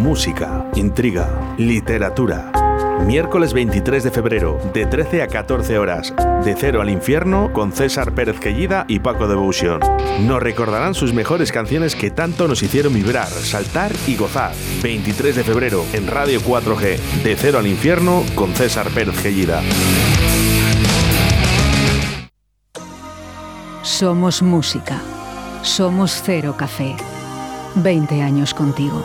música, intriga, literatura. Miércoles 23 de febrero, de 13 a 14 horas, de Cero al Infierno, con César Pérez Quellida y Paco Devotion. Nos recordarán sus mejores canciones que tanto nos hicieron vibrar, saltar y gozar. 23 de febrero, en Radio 4G, de Cero al Infierno, con César Pérez Quellida. Somos música. Somos Cero Café. 20 años contigo.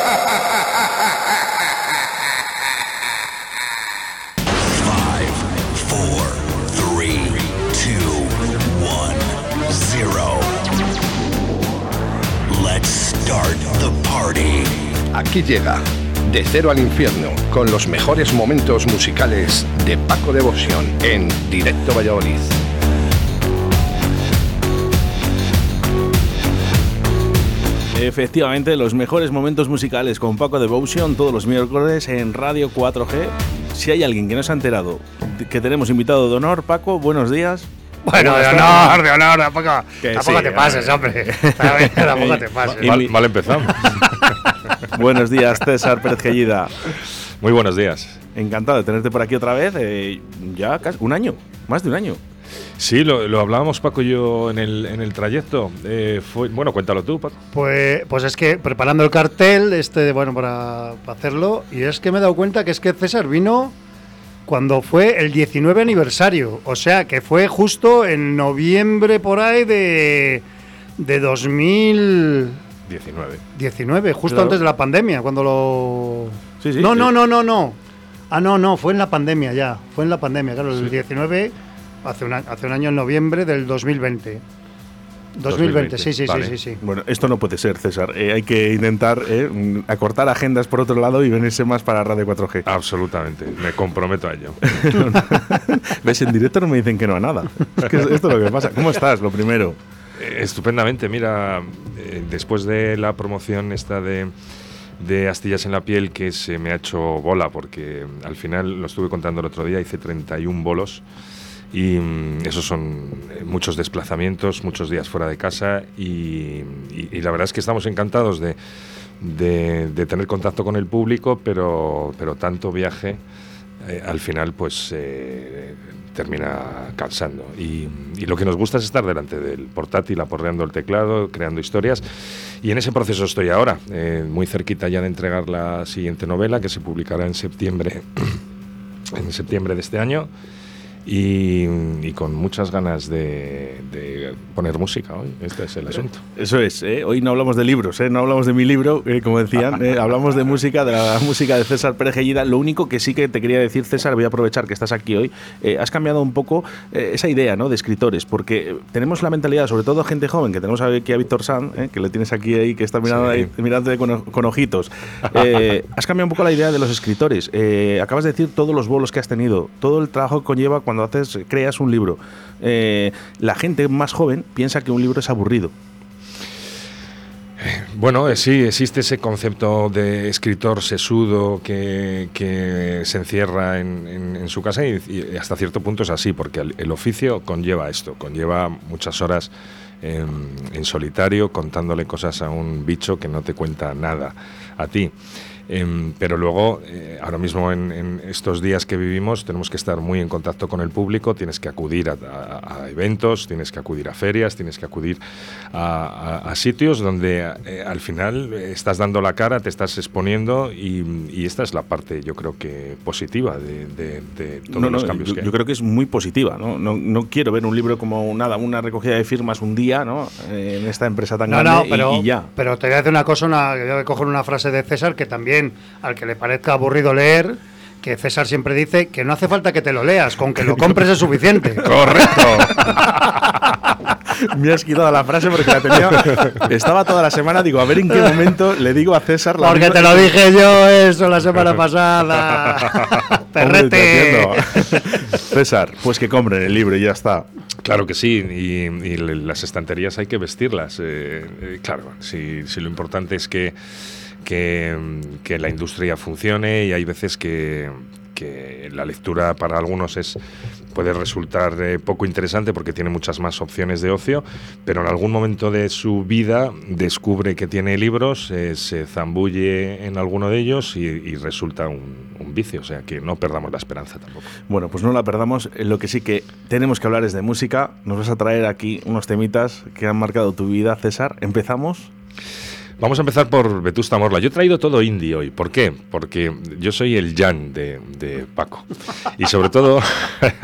Aquí llega De Cero al Infierno con los mejores momentos musicales de Paco Devoción en Directo Valladolid. Efectivamente, los mejores momentos musicales con Paco Devotion todos los miércoles en Radio 4G. Si hay alguien que no se ha enterado que tenemos invitado de honor, Paco, buenos días. Bueno, de honor, de honor, tampoco, tampoco te pases, hombre. tampoco te pases. Mal, mal empezamos. Buenos días, César Pérez Gellida. Muy buenos días. Encantado de tenerte por aquí otra vez. Eh, ya casi un año, más de un año. Sí, lo, hablábamos Paco y yo en el, en el trayecto. Eh, fue, bueno, cuéntalo tú, Paco. Pues, pues es que preparando el cartel, este, bueno, para, para hacerlo, y es que me he dado cuenta que es que César vino cuando fue el 19 aniversario. O sea, que fue justo en noviembre por ahí de, de 2000. 19. 19, justo antes de la pandemia, cuando lo... Sí, sí, no, no, no, no, no. Ah, no, no, fue en la pandemia ya. Fue en la pandemia, claro, el 19, hace un, hace un año en noviembre del 2020. 2020, sí, sí, sí, sí, Bueno, esto no puede ser, César. Eh, hay que intentar eh, acortar agendas por otro lado y venirse más para Radio 4G. Absolutamente, me comprometo a ello. ¿Ves? En directo no me dicen que no a nada. Es que esto es lo que pasa. ¿Cómo estás, lo primero? Eh, estupendamente, mira, eh, después de la promoción esta de, de Astillas en la piel que se me ha hecho bola, porque al final, lo estuve contando el otro día, hice 31 bolos y mm, esos son eh, muchos desplazamientos, muchos días fuera de casa y, la verdad es que estamos encantados de, de, tener contacto con el público, pero, pero tanto viaje al final pues termina cansando. Y, lo que nos gusta es estar delante del portátil, aporreando el teclado, creando historias. Y en ese proceso estoy ahora, eh, muy cerquita ya de entregar la siguiente novela, que se publicará en septiembre, en septiembre de este año y, con muchas ganas de, poner música hoy. Este es el asunto. Eso es, ¿eh? hoy no hablamos de libros, ¿eh? no hablamos de mi libro, eh, como decían, hablamos de música, de la música de César Pérez Lo único que sí que te quería decir, César, voy a aprovechar que estás aquí hoy, has cambiado un poco esa idea ¿no? de escritores, porque tenemos la mentalidad, sobre todo gente joven, que tenemos aquí a Víctor San, que le tienes aquí ahí, que está mirando ahí, mirándote con, ojitos. has cambiado un poco la idea de los escritores. acabas de decir todos los bolos que has tenido, todo el trabajo que conlleva cuando haces, creas un libro, eh, la gente más joven piensa que un libro es aburrido. Bueno, eh, sí, existe ese concepto de escritor sesudo que, se encierra en, su casa y, hasta cierto punto es así, porque el, oficio conlleva esto, conlleva muchas horas en, solitario contándole cosas a un bicho que no te cuenta nada a ti. Em, pero luego, eh, ahora mismo en, estos días que vivimos, tenemos que estar muy en contacto con el público, tienes que acudir a, eventos, tienes que acudir a ferias, tienes que acudir a, sitios donde eh, al final estás dando la cara, te estás exponiendo y, esta es la parte, yo creo que positiva de, todos los cambios yo, que Yo creo que es muy positiva, ¿no? No, quiero ver un libro como nada, una recogida de firmas un día, ¿no? Eh, en esta empresa tan grande pero, y, ya. Pero te voy a decir una cosa, una, voy a coger una frase de César que también al que le parezca aburrido leer, que César siempre dice que no hace falta que te lo leas, con que lo compres es suficiente. Correcto. Me has quitado la frase porque la tenía. Estaba toda la semana, digo, a ver en qué momento le digo a César la Porque te lo dije yo eso la semana pasada. Perrete. César, pues que compren el libro y ya está. Claro que sí, y, las estanterías hay que vestirlas. Eh, eh, claro, si, si, lo importante es que, que, la industria funcione y hay veces que, que la lectura para algunos es puede resultar eh, poco interesante porque tiene muchas más opciones de ocio, pero en algún momento de su vida descubre que tiene libros, eh, se zambulle en alguno de ellos y, resulta un, un, vicio. O sea que no perdamos la esperanza tampoco. Bueno, pues no la perdamos. Eh, lo que sí que tenemos que hablar es de música. Nos vas a traer aquí unos temitas que han marcado tu vida, César. ¿Empezamos? Vamos a empezar por Vetusta Morla. Yo he traído todo indie hoy. ¿Por qué? Porque yo soy el Jan de, Paco. Y sobre todo,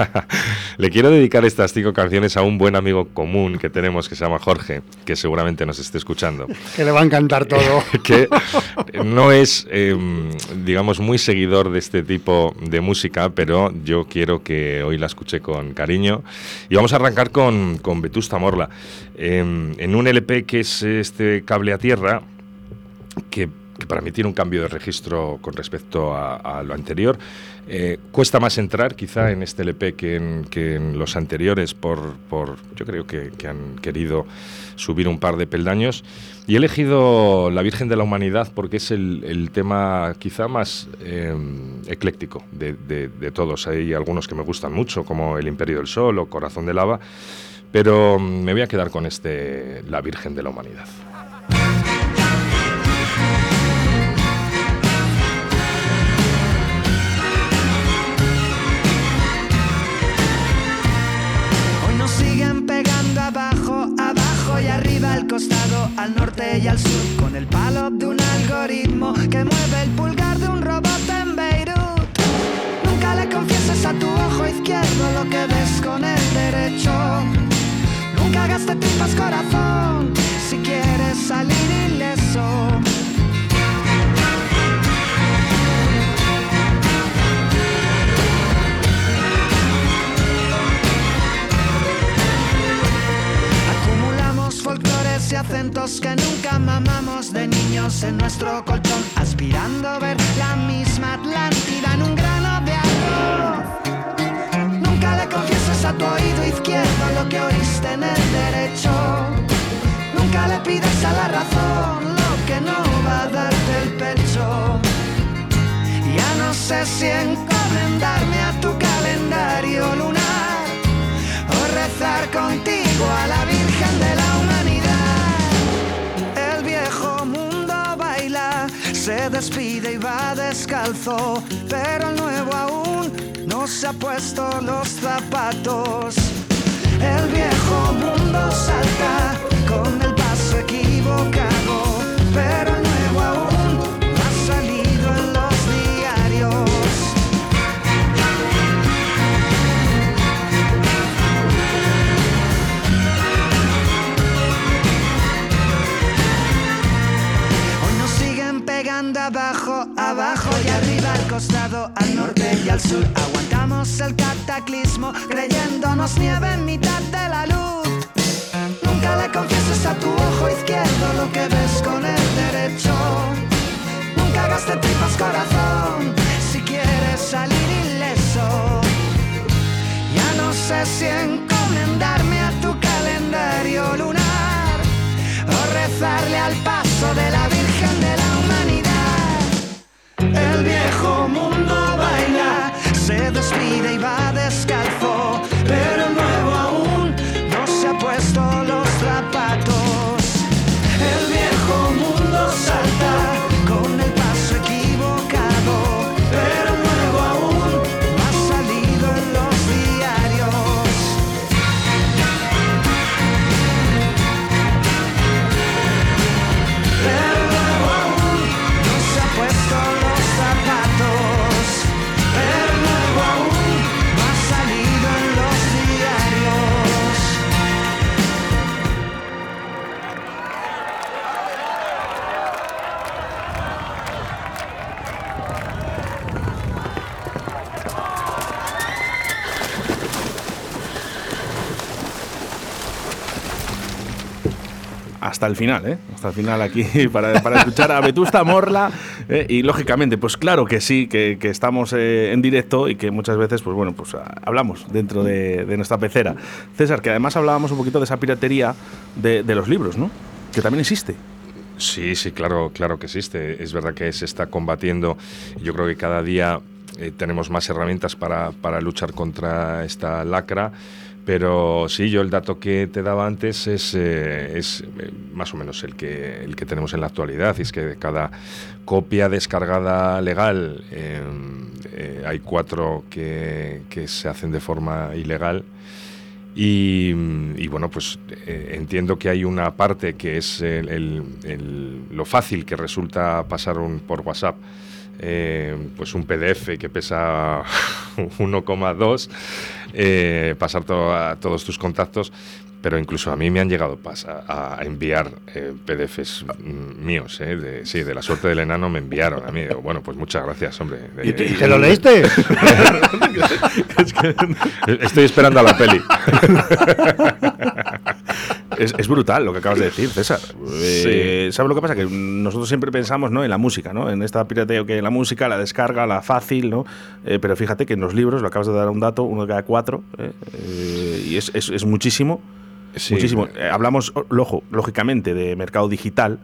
le quiero dedicar estas cinco canciones a un buen amigo común que tenemos que se llama Jorge, que seguramente nos esté escuchando. Que le va a encantar todo. que no es, em, digamos, muy seguidor de este tipo de música, pero yo quiero que hoy la escuche con cariño. Y vamos a arrancar con, con Vetusta Morla. Em, en un LP que es este cable a tierra, que, para mí tiene un cambio de registro con respecto a, lo anterior. Eh, cuesta más entrar quizá en este LP que en, los anteriores por, yo creo que, han querido subir un par de peldaños. Y he elegido La Virgen de la Humanidad porque es el, tema quizá más em, ecléctico de, de, todos. Hay algunos que me gustan mucho, como El Imperio del Sol o Corazón de Lava, pero me voy a quedar con este La Virgen de la Humanidad. Al norte y al sur, con el palo de un algoritmo que mueve el pulgar de un robot en Beirut. Nunca le confieses a tu ojo izquierdo lo que ves con el derecho. Nunca gastes tripas corazón si quieres salir ileso. Y acentos que nunca mamamos de niños en nuestro colchón, aspirando a ver la misma Atlántida en un grano de arroz. Nunca le confieses a tu oído izquierdo lo que oíste en el derecho. Nunca le pides a la razón lo que no va a darte el pecho. Ya no sé si encomendarme a tu calendario lunar o rezar contigo despide y va descalzo, pero el nuevo aún no se ha puesto los zapatos. El viejo mundo salta con el paso equivocado, pero Aguantamos el cataclismo, creyéndonos nieve en mitad el final, ¿eh? Hasta el final aquí para, para escuchar a Vetusta Morla. ¿eh? Y lógicamente, pues claro que sí, que, que estamos eh, en directo y que muchas veces, pues bueno, pues ah, hablamos dentro de, de nuestra pecera. César, que además hablábamos un poquito de esa piratería de, de los libros, ¿no? Que también existe. Sí, sí, claro, claro que existe. Es verdad que se está combatiendo. Yo creo que cada día eh, tenemos más herramientas para, para luchar contra esta lacra. Pero sí, yo el dato que te daba antes es, eh, eh, más o menos el que, tenemos en la actualidad. Y es que de cada copia descargada legal eh, hay cuatro que, se hacen de forma ilegal. Y, bueno, pues entiendo que hay una parte que es lo fácil que resulta pasar un, por WhatsApp. pues un PDF que pesa 1,2, eh, pasar to- a todos tus contactos, pero incluso a mí me han llegado a, a enviar eh, PDFs mm, míos, eh, de, sí, de la suerte del enano me enviaron a mí. Digo, Bueno, pues muchas gracias, hombre. ¿Y te, y te lo leíste? Estoy esperando a la peli. Es, es brutal lo que acabas de decir, César. Eh, ¿Sabes lo que pasa? Que nosotros siempre pensamos ¿no? en la música, ¿no? En esta pirateo que la música, la descarga, la fácil, ¿no? Eh, pero fíjate que en los libros, lo acabas de dar un dato, uno de cada cuatro, ¿eh? Y es, es- es muchísimo. Sí. Muchísimo. Hablamos, o- lojo, lógicamente, de mercado digital.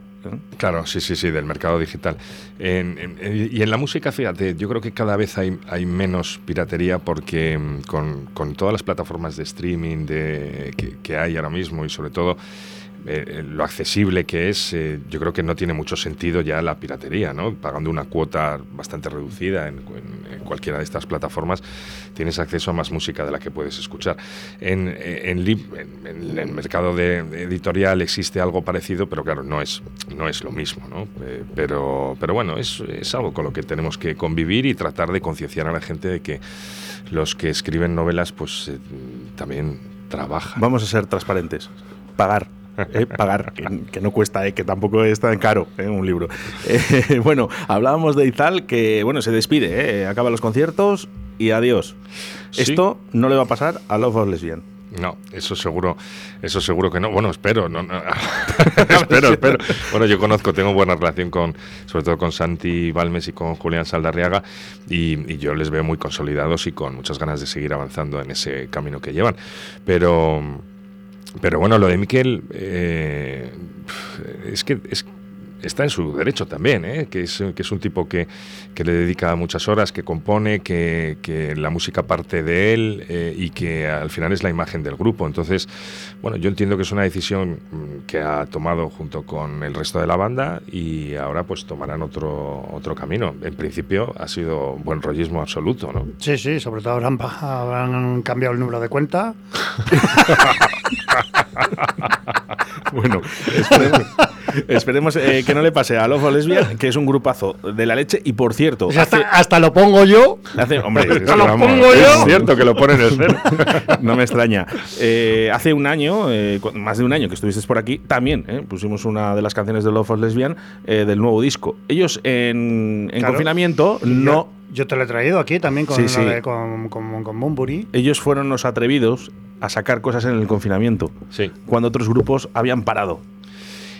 Claro, sí, sí, sí, del mercado digital. Y en la música, fíjate, yo creo que cada vez hay, hay menos piratería porque mm, con, con todas las plataformas de streaming de, que, que hay ahora mismo y sobre todo eh, lo accesible que es, eh, yo creo que no tiene mucho sentido ya la piratería, ¿no? Pagando una cuota bastante reducida en, cualquiera de estas plataformas, tienes acceso a más música de la que puedes escuchar. En, el mercado editorial existe algo parecido, pero claro, no es, no es lo mismo. Eh, pero, pero bueno, es, es algo con lo que tenemos que convivir y tratar de concienciar a la gente de que los que escriben novelas, pues eh, también trabajan. Vamos a ser transparentes. Pagar. eh, pagar, que, que no cuesta, eh, que tampoco es tan caro eh, un libro. Eh, bueno, hablábamos de Izal, que bueno, se despide, eh, acaba los conciertos y adiós. Sí. Esto no le va a pasar a Love of Lesbian. No, eso seguro, eso seguro que no. Bueno, espero, no, no. espero, espero. Bueno, yo conozco, tengo buena relación con, sobre todo con Santi Balmes y con Julián Saldarriaga, y, y yo les veo muy consolidados y con muchas ganas de seguir avanzando en ese camino que llevan. Pero, pero bueno, lo de Miquel eh, es que es, está en su derecho también, ¿eh? que, es, que es un tipo que, que le dedica muchas horas, que compone, que, que la música parte de él eh, y que al final es la imagen del grupo. Entonces, bueno, yo entiendo que es una decisión mm, que ha tomado junto con el resto de la banda y ahora pues tomarán otro, otro camino. En principio ha sido buen rollismo absoluto, ¿no? Sí, sí, sobre todo habrán, habrán cambiado el número de cuenta. Bueno, esperemos, esperemos, eh, que no le pase a Love of Lesbian, que es un grupazo de la leche. Y por cierto, O sea, hace, hasta, hasta lo pongo yo. hace- hombre, es que lo vamos, pongo es yo. cierto que lo pone en el cero. no me extraña. Eh, hace un año, eh, más de un año que estuviste por aquí, también eh, pusimos una de las canciones de Love of Lesbian eh, del nuevo disco. Ellos en, en Claro. confinamiento no. Yo, te lo he traído aquí también con, Sí, sí. de- con, con, con Bunbury. Ellos fueron los atrevidos a sacar cosas en el confinamiento, Sí. cuando otros grupos habían parado.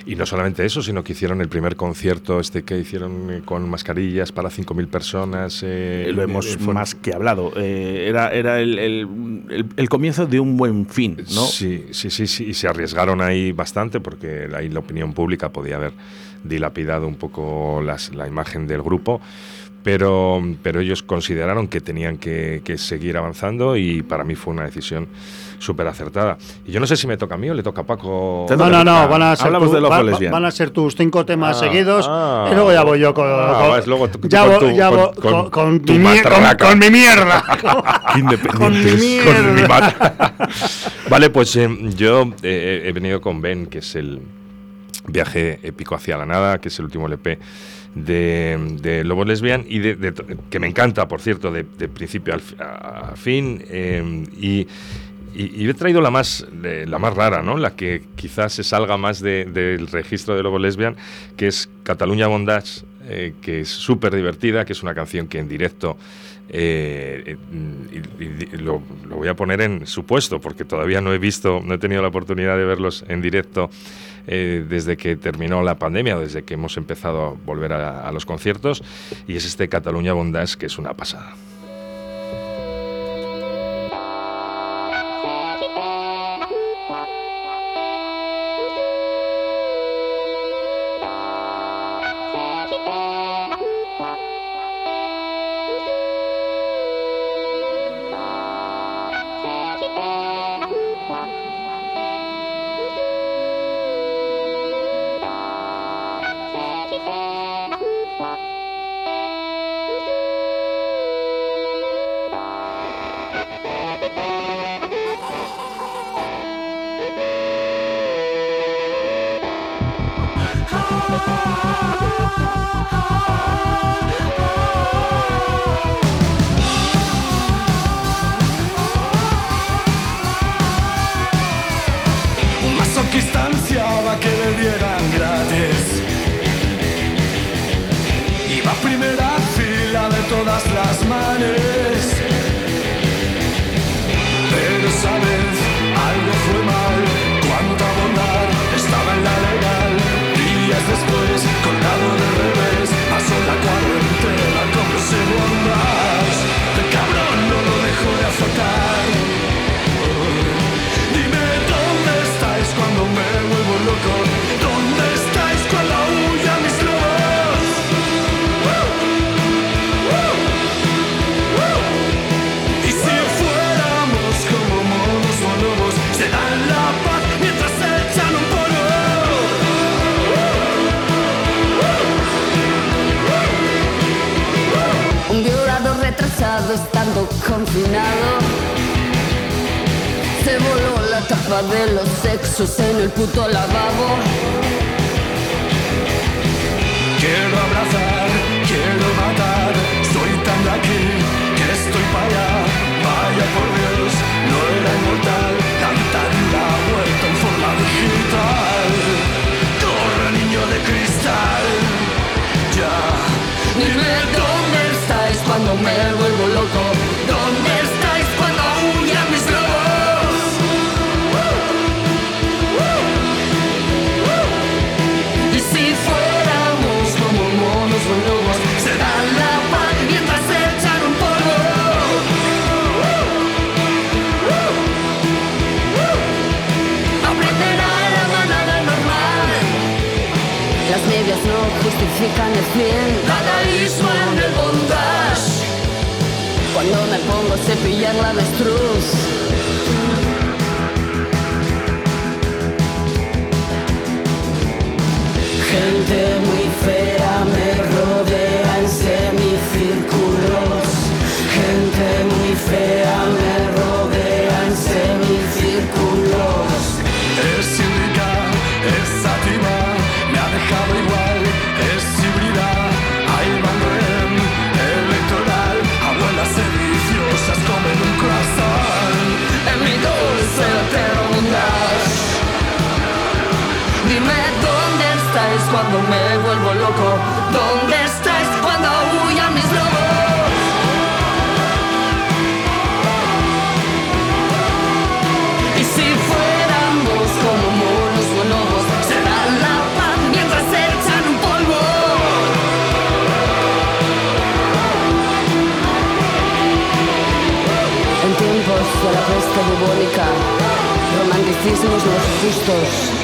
Y no solamente eso, sino que hicieron el primer concierto este que hicieron eh, con mascarillas para 5.000 personas. eh, Eh, lo hemos eh, fue- más que hablado. Eh, era era el, el- el- el comienzo de un buen fin, ¿no? Sí, sí, sí, sí, y se arriesgaron ahí bastante porque ahí la opinión pública podía haber dilapidado un poco las- la imagen del grupo, pero, pero ellos consideraron que tenían que, que seguir avanzando y para mí fue una decisión súper acertada. Y yo no sé si me toca a mí o le toca a Paco. No, no, no, toca. van a ser, Hablamos tu- de va- van a ser tus cinco temas Ah, seguidos ah. y luego ya voy yo con, Ah, con- vas luego tú- ya con voy- tu- ya con- voy con con, con tu mi, mier- con- mi mierda. Independientes. Con mi Con mi mat- vale, pues eh, yo eh, he venido con Ben, que es el viaje épico hacia la nada, que es el último LP de, de Lobo Lesbian, y de, de- que me encanta, por cierto, de, de principio al fi- a, a fin. eh, y, y- y he traído la más, la más rara, ¿no? la que quizás se salga más de- del registro de Lobo Lesbian, que es Cataluña Bondage, eh, que es súper divertida, que es una canción que en directo eh, lo voy a poner en su puesto, porque todavía no he visto, no he tenido la oportunidad de verlos en directo eh, desde que terminó la pandemia, desde que hemos empezado a volver a, a los conciertos, y es este Cataluña Bondage que es una pasada. De los sexos en el puto lavabo. Quiero abrazar, quiero matar, soy tan de aquí que estoy para allá. Vaya por Dios, no era inmortal, cantar la vuelta en forma digital. Corre niño de cristal, ya. Dime dónde estáis cuando me vuelvo loco. Justifican el fin. Dadaísmo en el bondage. Cuando me pongo a cepillar la avestruz. Gente muy fea me rodea en semicírculos. Gente muy fea me rodea en semicírculos. Cuando me vuelvo loco. ¿Dónde estáis cuando huyan mis lobos? Y si fuéramos como monos o lobos, será la paz mientras se echan un polvo. En tiempos de la peste bubónica, romanticismos los justos.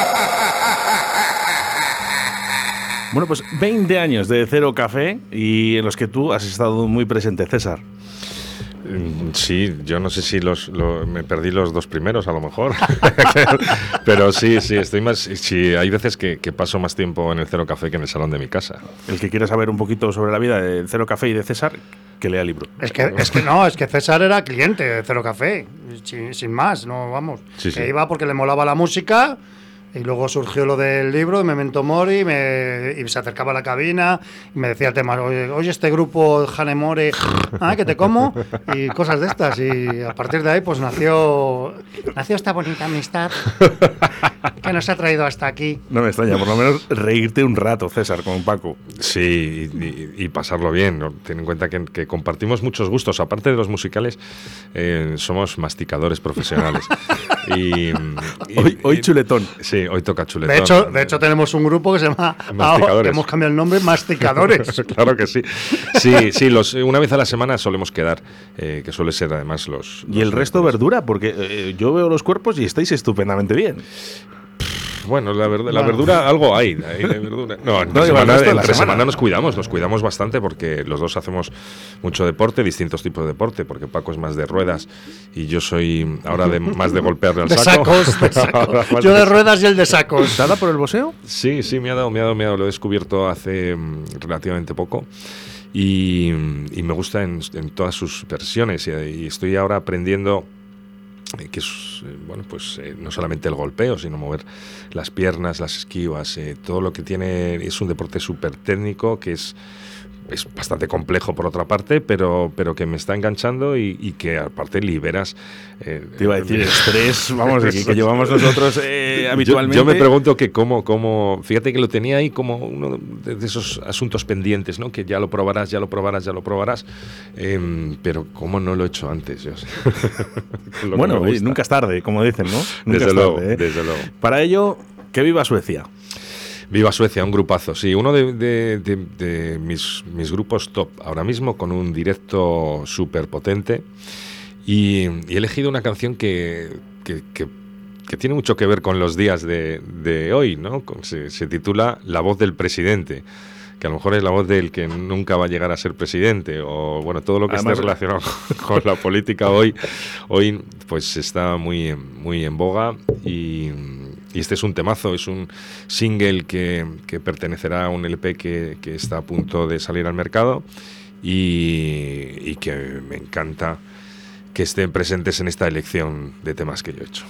Bueno, pues 20 años de Cero Café y en los que tú has estado muy presente, César. Mm, Sí, yo no sé si los, lo- me perdí los dos primeros a lo mejor, pero sí, sí, estoy más. Sí, hay veces que, que paso más tiempo en el Cero Café que en el salón de mi casa. El que quiera saber un poquito sobre la vida de Cero Café y de César, que lea el libro. Es que, es que no, es que César era cliente de Cero Café, sin, sin más, no vamos. Sí, que sí. iba porque le molaba la música Y luego surgió lo del libro Memento Mori me, y se acercaba a la cabina y me decía el tema, oye, oye, este grupo Hanemore, ah, que te como, y cosas de estas. Y a partir de ahí pues nació, nació esta bonita amistad que nos ha traído hasta aquí. No me extraña, por lo menos reírte un rato, César, con Paco. Sí, y, pasarlo bien. ¿no? Ten en cuenta que, que compartimos muchos gustos. Aparte de los musicales, eh, somos masticadores profesionales. y, y- Hoy, hoy y- chuletón. Sí, hoy toca chuletón. De hecho, de hecho tenemos un grupo que se llama, Masticadores. hemos cambiado el nombre, Masticadores. claro que sí. Sí, sí, los, una vez a la semana solemos quedar, eh, que suele ser además los... Y el resto verdura, porque eh, yo veo los cuerpos y estáis estupendamente bien. Bueno, la, verd- la Bueno. verdura, algo hay. hay de verdura. No, entre, No, semana, entre nos cuidamos, nos cuidamos bastante porque los dos hacemos mucho deporte, distintos tipos de deporte, porque Paco es más de ruedas y yo soy ahora de, más de golpearle al De saco. sacos, de sacos. Yo de ruedas y el de sacos. ¿Te ha dado por el boseo? Sí, sí, me ha dado, me ha dado, me ha dado. Lo he descubierto hace mm, relativamente poco. Y, y me gusta en, en todas sus versiones. Y, y estoy ahora aprendiendo que es, eh, bueno, pues eh, no solamente el golpeo, sino mover las piernas, las esquivas, eh, todo lo que tiene. Es un deporte súper técnico que es. Es bastante complejo por otra parte, pero, pero que me está enganchando y, y que aparte liberas. eh, Te iba a decir estrés, vamos, que, que llevamos nosotros eh, yo- habitualmente. Yo, me pregunto que cómo, cómo, fíjate que lo tenía ahí como uno de de esos asuntos pendientes, ¿no? Que ya lo probarás, ya lo probarás, ya lo probarás, em, pero cómo no lo he hecho antes. Yo Bueno, nunca es tarde, como dicen, ¿no? Nunca Desde es luego, tarde, ¿eh? desde luego. Para ello, que viva Suecia. Viva Suecia, un grupazo. Sí, uno de, de- de- de mis, mis grupos top ahora mismo, con un directo súper potente. Y, y he elegido una canción que, que- que- que tiene mucho que ver con los días de, hoy, ¿no? Se, se titula La voz del presidente. Que a lo mejor es la voz del que nunca va a llegar a ser presidente, o bueno, todo lo que Además- esté relacionado con la política hoy, hoy pues está muy, muy en boga y, y este es un temazo, es un single que, que pertenecerá a un LP que, que está a punto de salir al mercado y, y que me encanta que estén presentes en esta elección de temas que yo he hecho.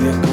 Yeah.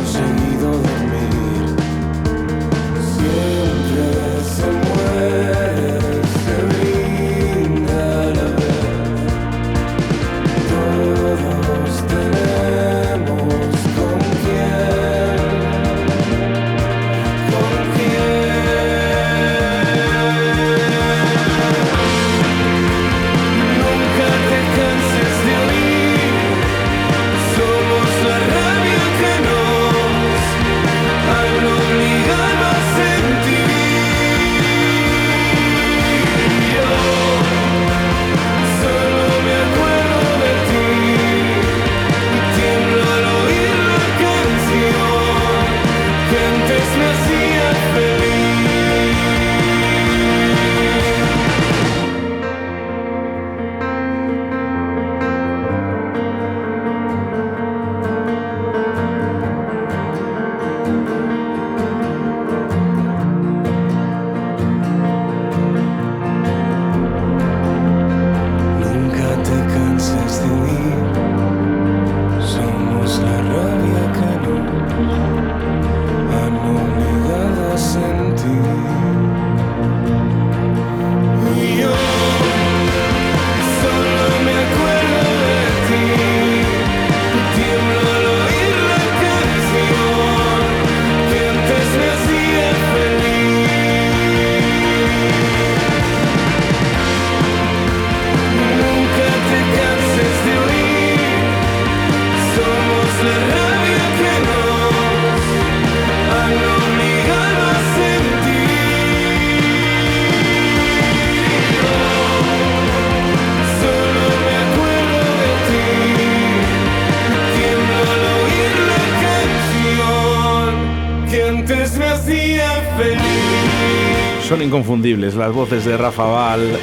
Son inconfundibles las voces de Rafa Val.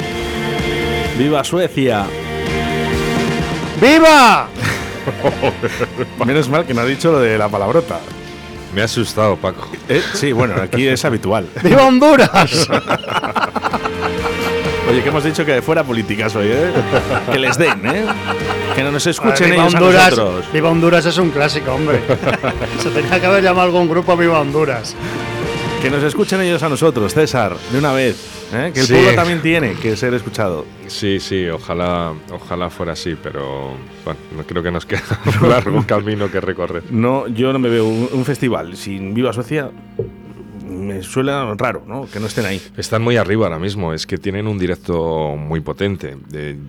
¡Viva Suecia! ¡Viva! Menos mal que no ha dicho lo de la palabrota. Me ha asustado, Paco. ¿Eh? Sí, bueno, aquí es habitual. ¡Viva Honduras! Oye, que hemos dicho que fuera políticas hoy, ¿eh? Que les den, ¿eh? Que no nos escuchen Viva ellos a Honduras, nosotros. Viva Honduras es un clásico, hombre. Se tenía que haber llamado algún grupo Viva Honduras. Que nos escuchen ellos a nosotros, César, de una vez. ¿eh? Que el Sí. pueblo también tiene que ser escuchado. Sí, sí, ojalá, ojalá fuera así, pero bueno, no creo que nos queda un largo camino que recorrer. No, yo no me veo un, un festival sin Viva Suecia. Me suena raro, ¿no? Que no estén ahí. Están muy arriba ahora mismo, es que tienen un directo muy potente.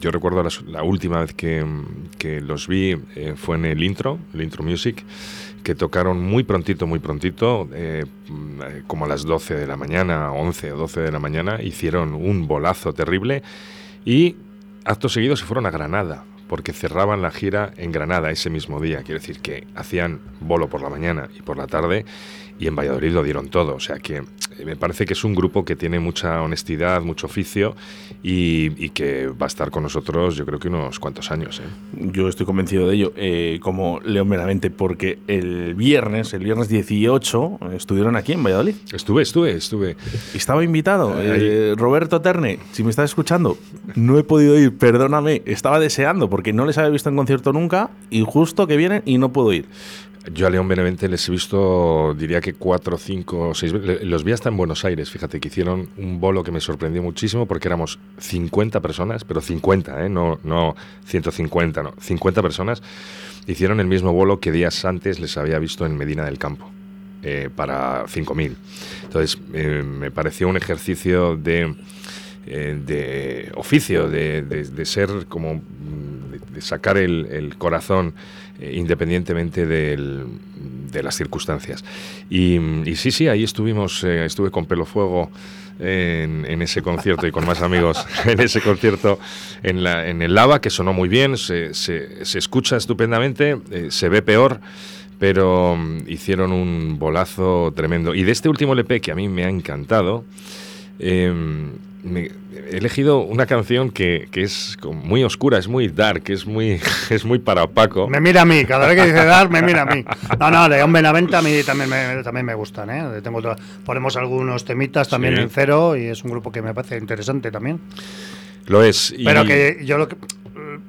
Yo recuerdo la, última vez que, que los vi eh, fue en el intro, el intro music, que tocaron muy prontito, muy prontito, eh, mm, como a las 12 de la mañana, 11 o 12 de la mañana, hicieron un bolazo terrible y acto seguido se fueron a Granada, porque cerraban la gira en Granada ese mismo día. Quiere decir que hacían bolo por la mañana y por la tarde y en Valladolid lo dieron todo. O sea que eh, me parece que es un grupo que tiene mucha honestidad, mucho oficio y, y que va a estar con nosotros yo creo que unos cuantos años. ¿eh? Yo estoy convencido de ello, eh, como León Benavente, porque el viernes, el viernes 18, eh, estuvieron aquí en Valladolid. Estuve, estuve, estuve. Estaba invitado. Eh, Roberto Terne, si me estás escuchando, no he podido ir, perdóname. Estaba deseando porque no les había visto en concierto nunca y justo que vienen y no puedo ir. Yo a León Benevente les he visto, diría que cuatro, cinco, seis. Los vi hasta en Buenos Aires, fíjate, que hicieron un bolo que me sorprendió muchísimo porque éramos 50 personas, pero 50, ¿eh? no, no 150, no, 50 personas. Hicieron el mismo bolo que días antes les había visto en Medina del Campo, eh, para 5.000. Entonces, eh, me pareció un ejercicio de, eh, de oficio, de, de- ser como mm, de, sacar el, el corazón eh, independientemente del- de las circunstancias. Y, y sí, sí, ahí estuvimos, eh, estuve con Pelo Fuego en, ese concierto y con más amigos en ese concierto en, la, en el Lava, que sonó muy bien, se, se- se escucha estupendamente, se ve peor. Pero mm, hicieron un bolazo tremendo. Y de este último LP que a mí me ha encantado, eh, me- he elegido una canción que, que es muy oscura, es muy dark, es muy, es muy para Paco. Me mira a mí, cada vez que dice dar, me mira a mí. No, no, León Benavente a mí también me, también me gustan, ¿eh? Tengo ponemos algunos temitas también Sí. en cero y es un grupo que me parece interesante también. Lo es. y- Pero que yo lo que,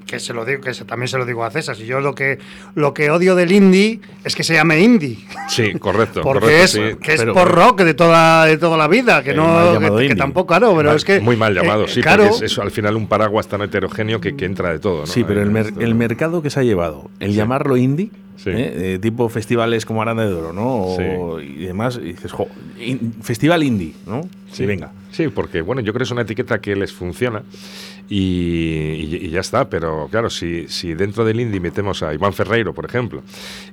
que se lo digo, que se- también se lo digo a César, si yo lo que lo que odio del indie es que se llame indie. Sí, correcto. Porque correcto, es, sí. que es pero- por rock de toda, de toda la vida, que Eh, no que, llamado tampoco, claro, pero Mal- es que Muy mal llamado, eh, sí, claro, porque es, es al final un paraguas tan heterogéneo que, que entra de todo. ¿no? Sí, pero el, mer- el mercado que se ha llevado, el llamarlo indie, Sí. ¿eh? Eh, tipo festivales como Aranda de Oro, ¿no? O- Y demás, y dices, jo, in- festival indie, ¿no? Sí, venga. Sí, porque bueno, yo creo que es una etiqueta que les funciona y, y- y ya está, pero claro, si, si dentro del indie metemos a Iván Ferreiro, por ejemplo,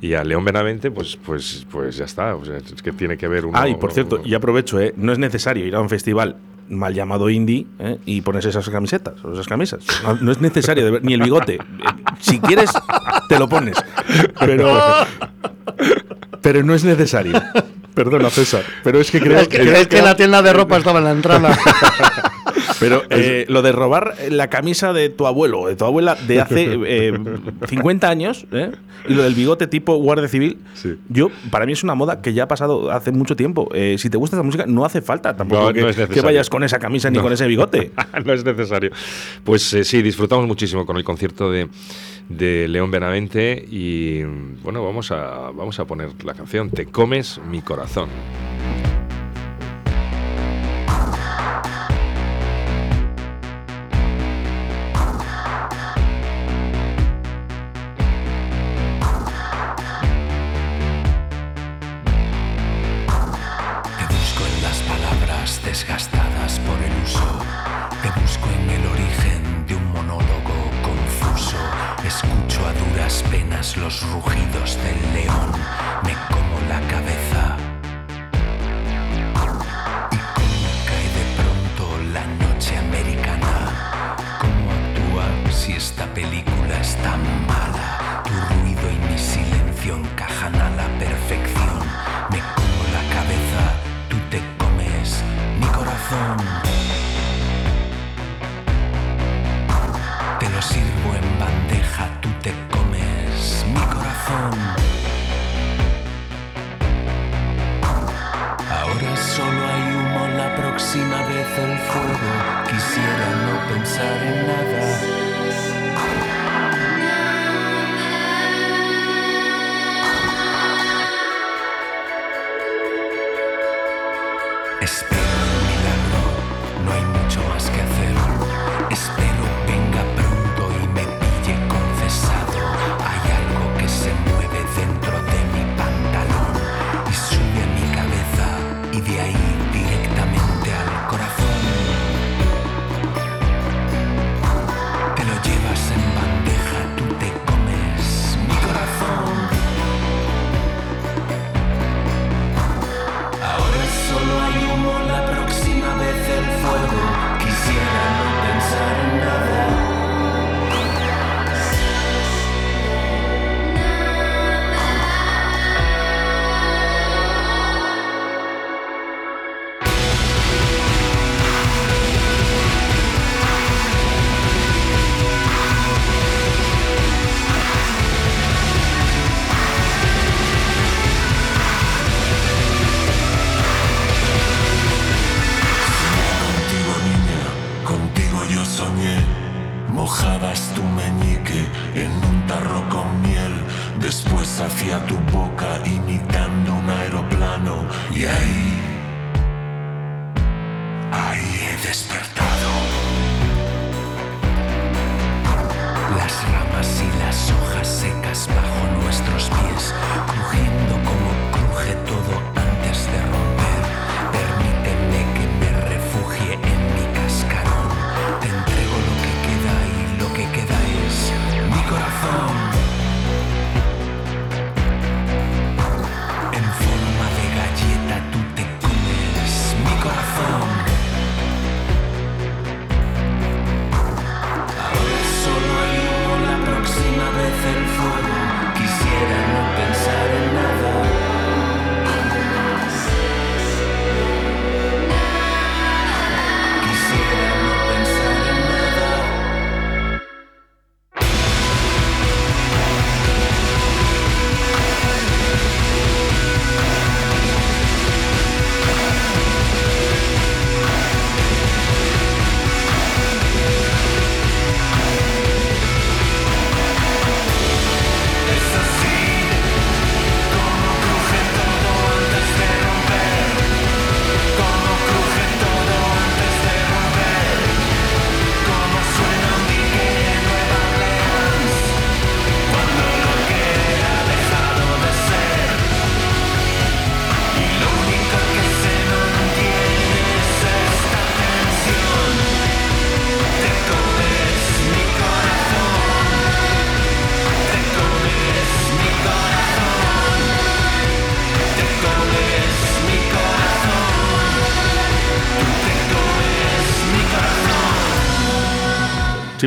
y a León Benavente, pues, pues, pues ya está. O sea, es que tiene que haber uno. Ah, y por cierto, y aprovecho, ¿eh? No es necesario ir a un festival mal llamado indie ¿eh? y ponerse esas camisetas o esas camisas. No, no es necesario, de ver- ni el bigote. Eh, Si quieres, te lo pones. Pero, pero no es necesario. Perdona, César. Pero es que creo es que, es que la tienda de ropa estaba en la entrada. Pero eh, lo de robar la camisa de tu abuelo o de tu abuela de hace eh, 50 años ¿eh? y lo del bigote tipo guardia civil, Sí. yo para mí es una moda que ya ha pasado hace mucho tiempo. Eh, si te gusta esa música, no hace falta tampoco No, que, no vayas con esa camisa ni No. con ese bigote. no es necesario. Pues eh, sí, disfrutamos muchísimo con el concierto de, de León Benavente y bueno, vamos a, vamos a poner la canción Te comes mi corazón.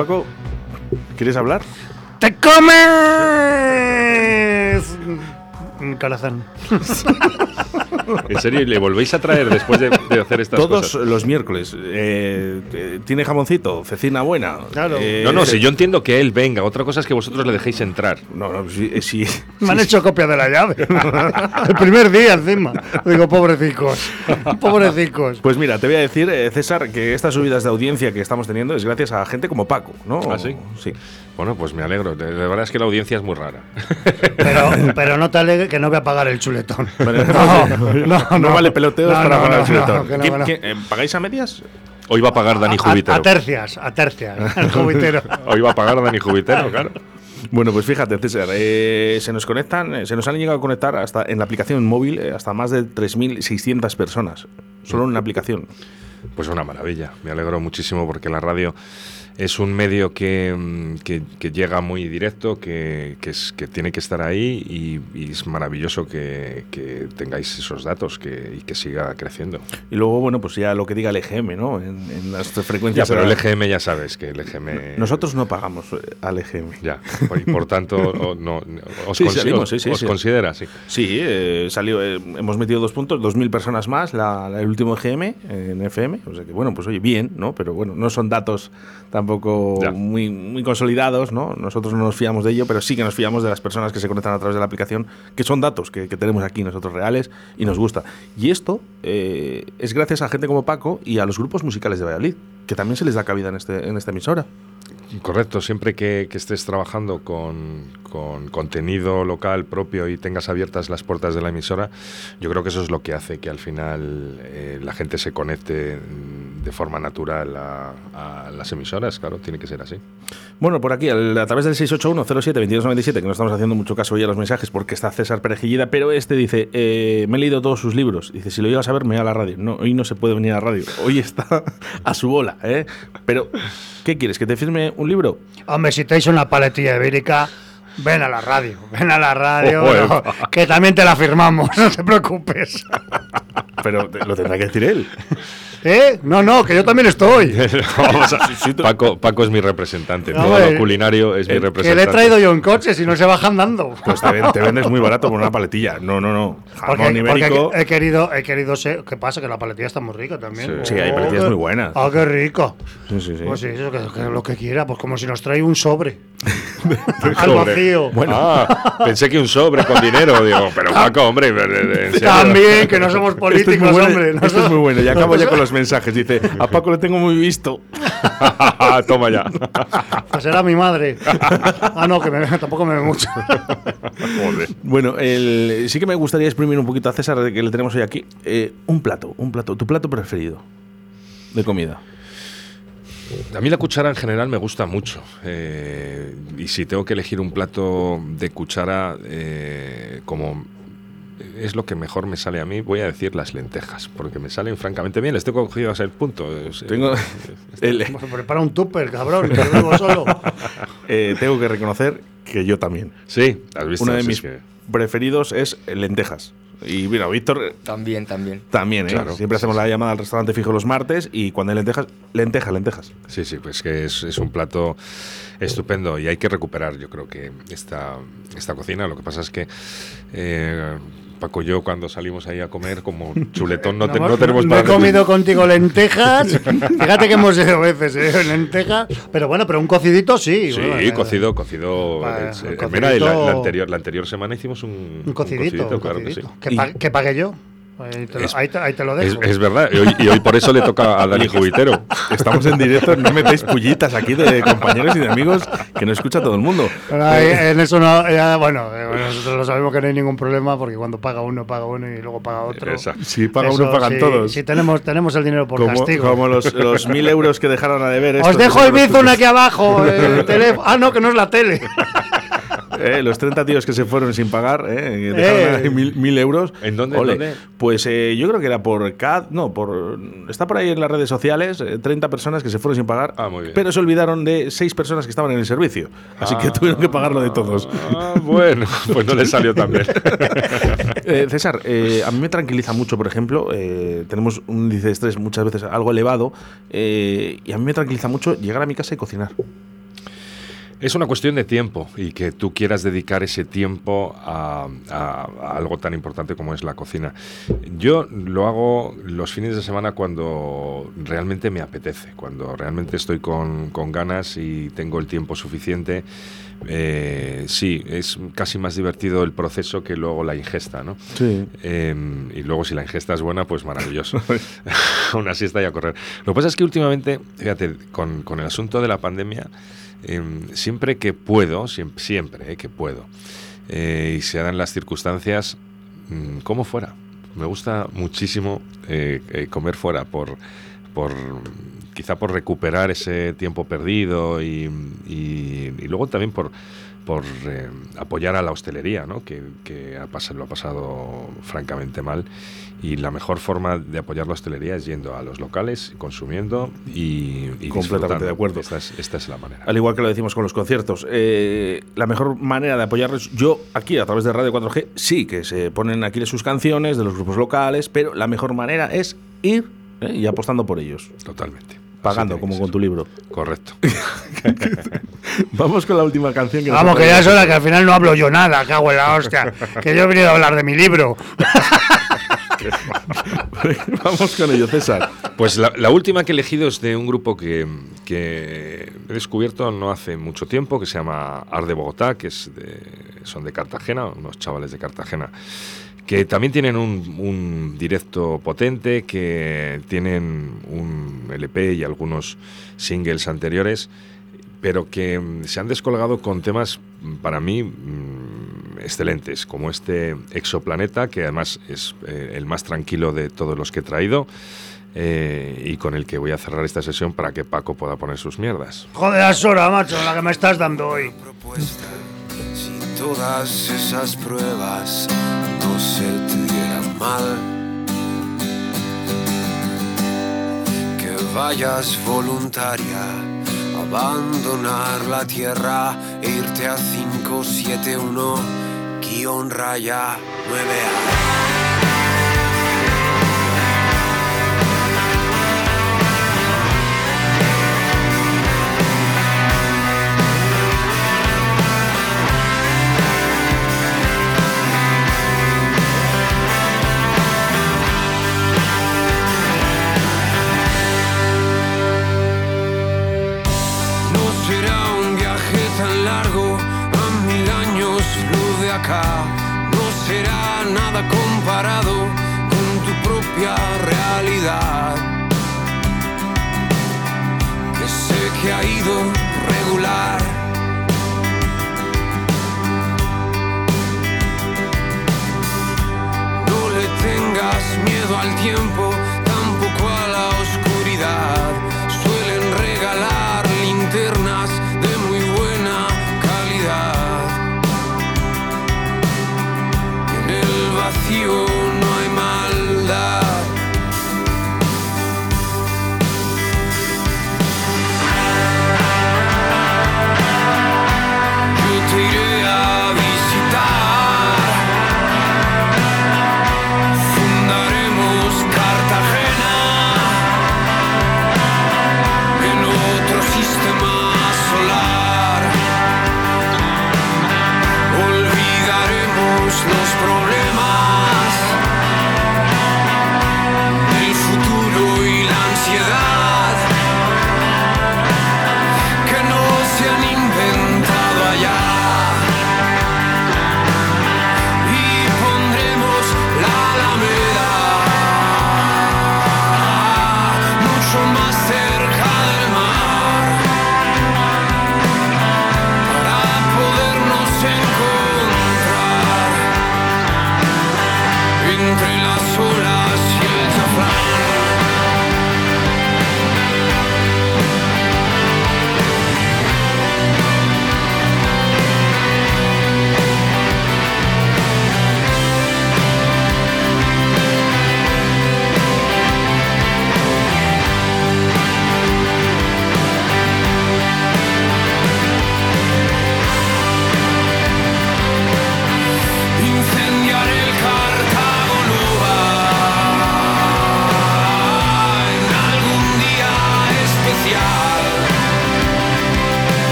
Paco, ¿quieres hablar? ¡Te comes! Un corazón. ¿En serio? ¿Y ¿Le volvéis a traer después de, de hacer estas Todos cosas? los miércoles. Eh, eh, ¿Tiene jamoncito? ¿Cecina buena? Claro. Eh, No, no, si yo entiendo que él venga. Otra cosa es que vosotros le dejéis entrar. No, no, sí, eh, sí. Me han hecho copia de la llave. El primer día encima. Digo, pobrecicos. Pobrecicos. Pues mira, te voy a decir, eh, César, que estas subidas de audiencia que estamos teniendo es gracias a gente como Paco, ¿no? ¿Ah, sí? Sí. Bueno, pues me alegro. De, de verdad es que la audiencia es muy rara. Pero, pero no te alegres que no voy a pagar el chuletón. Vale, No, no, no vale peloteos No, para no, el chuletón. no, que no, ¿Quién- que no. quién- eh, ¿Pagáis a medias? Hoy va a pagar Dani Jubitero. a tercias, a tercias. El jubitero. Hoy va a pagar Dani Jubitero, claro. Bueno, pues fíjate, César, eh, se nos conectan, eh, se nos han llegado a conectar hasta en la aplicación móvil eh, hasta más de 3.600 personas, solo en una aplicación. Pues una maravilla. Me alegro muchísimo porque la radio es un medio que, mm, que- que llega muy directo, que, que es, que tiene que estar ahí y, y es maravilloso que, tengáis esos datos que, y que siga creciendo. Y luego, bueno, pues ya lo que diga el EGM, ¿no? En, en las Ya, frecuencias. pero el EGM ya sabes que el EGM... Nosotros no pagamos eh, al EGM. Ya, y por tanto, o- no, os, Sí, salimos, sí, sí, os sí. considera, sí. Sí, eh, salió, eh, hemos metido dos puntos, 2.000 personas más, la, la- el último EGM eh, en FM. O sea que, bueno, pues oye, bien, ¿no? Pero bueno, no son datos tampoco Ya. muy, muy consolidados, ¿no? Nosotros no nos fiamos de ello, pero sí que nos fiamos de las personas que se conectan a través de la aplicación, que son datos que, que tenemos aquí nosotros reales y nos gusta. Y esto eh, es gracias a gente como Paco y a los grupos musicales de Valladolid, que también se les da cabida en, este, en esta emisora. Correcto, siempre que, que estés trabajando con, con contenido local propio y tengas abiertas las puertas de la emisora, yo creo que eso es lo que hace que al final eh, la gente se conecte mm, de forma natural a, a las emisoras, claro, tiene que ser así. Bueno, por aquí, al- a través del 681-07-2297, que no estamos haciendo mucho caso hoy a los mensajes porque está César Perejillida, pero este dice, eh, me he leído todos sus libros. Dice, si lo llegas a ver, me voy a la radio. No, hoy no se puede venir a la radio. Hoy está a su bola, ¿eh? Pero, ¿qué quieres? ¿Que te firme un libro? Hombre, si te hizo una paletilla ibérica, ven a la radio, ven a la radio, Ojo, no, que también te la firmamos, no te preocupes. Pero lo tendrá que decir él. ¿Eh? No, no, que yo también estoy. Vamos a- Paco, Paco es mi representante, No, todo lo culinario es mi que le he Que representante. le he traído yo en coche, si no se bajan dando. Pues te, te vendes muy barato por una paletilla. No, no, no. Jamón Porque, ibérico. porque he querido, he querido ser. ¿Qué pasa? Que la paletilla está muy rica también. Sí, hay paletillas qué- muy buenas. Ah, qué rico. Sí, sí, sí. Pues sí, eso, que, que lo que quiera, pues como si nos trae un sobre. Al vacío. Ah, pensé que un sobre con dinero, digo, pero Paco, hombre, en serio. También, que no somos Esto es, políticos, muy bueno, hombre. esto es muy bueno. Y acabo ya con los mensajes. Dice, a Paco le tengo muy visto. Toma ya. Pues era mi madre. Ah, no, que me, tampoco me ve mucho. Joder. Bueno, el- sí que me gustaría exprimir un poquito a César, de que le tenemos hoy aquí. Eh, un plato, un plato. ¿Tu plato preferido de comida? A mí la cuchara en general me gusta mucho. eh, y si tengo que elegir un plato de cuchara, eh, como es lo que mejor me sale a mí, voy a decir las lentejas, porque me salen francamente bien. Les tengo cogido a ser punto. es- Tengo, el- prepara un tupper, cabrón, que lo vivo solo. eh, tengo que reconocer que yo también. Sí, has visto. Uno de mis que- preferidos es lentejas. Y mira, Víctor eh, También, también. también, ¿eh? Claro. Siempre hacemos la llamada al restaurante fijo los martes y cuando hay lentejas, lentejas, lentejas. Sí, sí, pues que es, es un plato estupendo y hay que recuperar, yo creo que esta, esta cocina. Lo que pasa es que eh, Paco y yo cuando salimos ahí a comer como chuletón no, te- no tenemos No he para comido contigo lentejas. Fíjate que hemos ido veces, ¿eh? Lentejas. Pero bueno, pero un cocidito sí. Sí, bueno, eh, cocido, cocido. Vale, eh, cocidito- mira, la, la anterior, la anterior semana hicimos un, Un cocidito. un claro que sí. cocidito. que, Y- pa- que pague yo. Ahí te, lo, Es- ahí te- ahí te lo Es, dejo. es verdad, y hoy, y hoy por eso le toca a Dani Jubitero. Estamos en directo, no metéis pullitas aquí de compañeros y de amigos que no escucha todo el mundo. Pero ahí, en eso no, ya, bueno, eh, bueno, nosotros lo sabemos que no hay ningún problema porque cuando paga uno, paga uno y luego paga otro. Exacto. Si paga Eso uno, pagan sí, todos. Sí, tenemos, tenemos el dinero por como, castigo. como los, los mil euros que dejaron a deber. Os dejo el bizun aquí abajo. el teléfono. Ah, no, que no es la tele. Eh, los 30 tíos que se fueron sin pagar, eh, dejaron Eh. ahí mil, mil euros. ¿En dónde, Ole. dónde? Pues eh, yo creo que era por CAD, no, por está por ahí en las redes sociales, eh, 30 personas que se fueron sin pagar, Ah, muy bien. pero se olvidaron de 6 personas que estaban en el servicio. Así que tuvieron que pagarlo de todos. Ah, bueno, pues no le salió tan bien. Eh, César, eh, a mí me tranquiliza mucho, por ejemplo, eh, tenemos un índice de estrés muchas veces algo elevado, eh, y a mí me tranquiliza mucho llegar a mi casa y cocinar. Es una cuestión de tiempo y que tú quieras dedicar ese tiempo a, a- a algo tan importante como es la cocina. Yo lo hago los fines de semana cuando realmente me apetece, cuando realmente estoy con, con ganas y tengo el tiempo suficiente. Eh, sí, es casi más divertido el proceso que luego la ingesta, ¿no? Sí. Eh, y luego si la ingesta es buena, pues maravilloso. Una siesta y a correr. Lo que pasa es que últimamente, fíjate, con, con el asunto de la pandemia, eh, siempre que puedo, siempre, siempre eh, que puedo, eh, y se dan las circunstancias, mm, como fuera. Me gusta muchísimo eh, eh, comer fuera por, por quizá por recuperar ese tiempo perdido y- y luego también por, por eh, apoyar a la hostelería, ¿no? que, que ha pasado, lo ha pasado francamente mal. Y la mejor forma de apoyar la hostelería es yendo a los locales, consumiendo y, y Completamente de acuerdo. Esta es, esta es la manera. Al igual que lo decimos con los conciertos, eh, la mejor manera de apoyarlos, yo aquí a través de Radio 4G, sí que se ponen aquí sus canciones de los grupos locales, pero la mejor manera es ir eh, y apostando por ellos, Totalmente. Pagando como con tu libro. Correcto. Vamos con la última canción que nos Vamos, que ya es hora, que al final no hablo yo nada, cago en la hostia. Que yo he venido a hablar de mi libro. Vamos con ello, César. Pues la, la última que he elegido es de un grupo que, que he descubierto no hace mucho tiempo, que se llama Ar de Bogotá, que es de- son de Cartagena, unos chavales de Cartagena, que también tienen un, un directo potente, que tienen un LP y algunos singles anteriores, pero que mm, se han descolgado con temas mm, para mí mm, excelentes, como este Exoplaneta, que además es eh, el más tranquilo de todos los que he traído. eh, y con el que voy a cerrar esta sesión para que Paco pueda poner sus mierdas. Joder, es hora, macho, la que me estás dando hoy. propuesta si todas esas pruebas no se te dieran mal? Que vayas voluntaria abandonar la tierra e irte a 571 guion raya 9A. you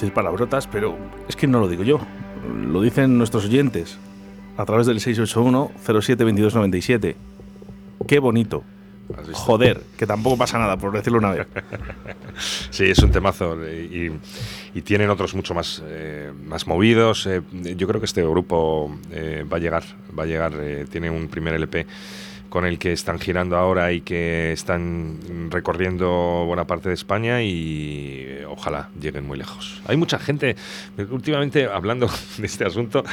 decir palabrotas, pero es que no lo digo yo. Lo dicen nuestros oyentes a través del 681-072297. Qué bonito. Joder, que tampoco pasa nada, por decirlo una vez. Sí, es un temazo. Y, y tienen otros mucho más, eh, más movidos. eh, yo creo que este grupo eh, va a llegar, va a llegar, eh, tiene un primer LP con el que están girando ahora y que están recorriendo buena parte de España y eh, ojalá lleguen muy lejos. Hay mucha gente, últimamente hablando de este asunto,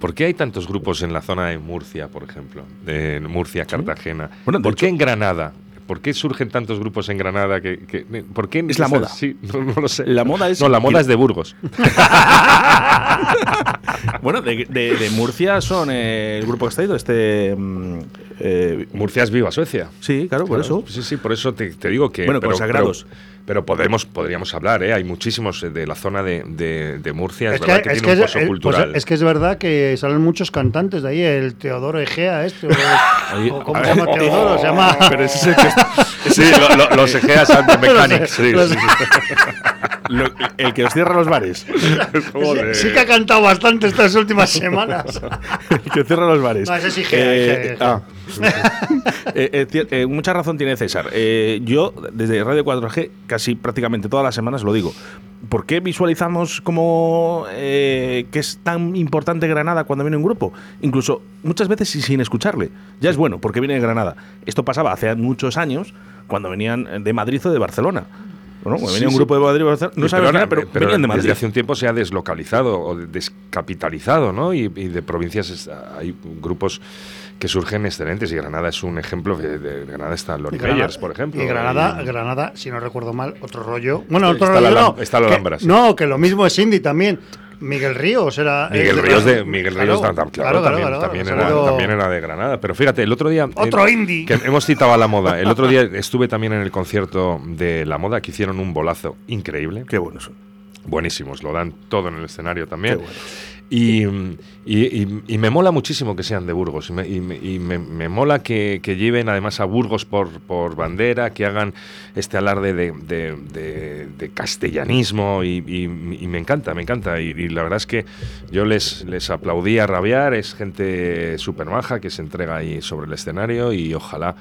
¿por qué hay tantos grupos en la zona de Murcia, por ejemplo? De Murcia, Cartagena. Bueno, ¿Por qué en Granada? ¿Por qué surgen tantos grupos en Granada? Que, que- ¿Por qué Es la moda. Sí, no, no lo sé. La moda es- No, la moda es de Burgos. Bueno, de, de- de Murcia son eh, el grupo que está ido, este... eh, Murcia es viva Suecia. sí, claro, por Claro, eso. Sí, sí, por eso te, te digo que. Bueno, consagrados. Pero, pero podemos, podríamos hablar, ¿eh? Hay muchísimos eh, de la zona de, de- de Murcia. Es, Es que, verdad que, es, tiene que un es- pozo eh, cultural. pues es que es verdad que salen muchos cantantes de ahí, el Teodoro Egea este, o, o ¿cómo se ver, llama Teodoro? Se llama... Pero ese es el que, Sí, lo- lo- los Egeas and the Mechanics. sí, Los- sí, lo- el que os cierra los bares. sí. Joder. Sí que ha cantado bastante estas últimas semanas. El que cierra los bares. No, ese Eh, ah. Eh, eh, eh, mucha razón tiene César. Eh, yo, desde Radio 4G, casi prácticamente todas las semanas lo digo. ¿Por qué visualizamos como eh, que es tan importante Granada cuando viene un grupo? Incluso muchas veces sin escucharle. Ya es bueno, porque viene de Granada. Esto pasaba hace muchos años cuando venían de Madrid o de Barcelona. Bueno, Sí, venía un sí. grupo de Madrid no Sí, sabes ahora- nada, pero, venían de Madrid. Desde hace un tiempo se ha deslocalizado o descapitalizado, ¿no? Y, y de provincias hay grupos que surgen excelentes y Granada es un ejemplo. De, de Granada está Lori Meyers, por ejemplo. Y Granada, y- Granada, si no recuerdo mal, otro rollo. Bueno, otro rollo no. está la que-. No, que lo mismo es Indy también. Miguel Ríos era. Miguel Ríos de Miguel Ríos claro, tam- claro, claro, también, era, también era de Granada. Pero fíjate, el otro día. Otro eh, indie. Que hemos citado a la moda. El otro día estuve también en el concierto de la moda que hicieron un bolazo increíble. Qué bueno son. Buenísimos, lo dan todo en el escenario también. Qué bueno. Y, y- y- me mola muchísimo que sean de Burgos. Y me, me- me- mola que, que lleven además a Burgos por, por bandera, que hagan este alarde de, de- castellanismo. Y, me encanta, me encanta. Y la verdad es que yo les, les aplaudí a rabiar. Es gente súper maja que se entrega ahí sobre el escenario y ojalá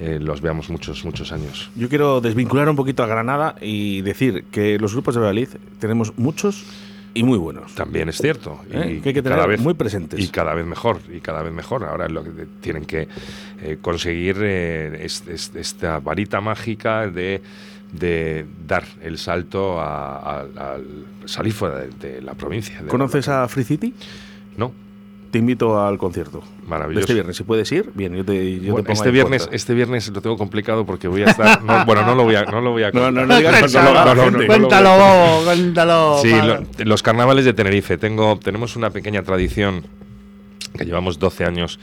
eh, los veamos muchos, muchos años. Yo quiero desvincular un poquito a Granada y decir que los grupos de Valladolid tenemos muchos y muy buenos. También es cierto. ¿Eh? Que hay que tener muy presentes. Y cada vez mejor, y cada vez mejor. Ahora lo que tienen que eh, conseguir eh, es- es- esta varita mágica de, de dar el salto a, a- al salir fuera de, de la provincia. de- ¿Conoces a Free City? No, Te invito al concierto. maravilloso. Este viernes. Si puedes ir, bien, yo te, yo Bueno, te pongo este viernes, puerta. este viernes lo tengo complicado porque voy a estar. no, bueno, no lo voy a, no lo voy a No, no, no digas No, no, no, no, no, no lo voy a Cuéntalo, Bobo, cuéntalo. Sí, lo- los carnavales de Tenerife. Tengo, tenemos una pequeña tradición que llevamos 12 años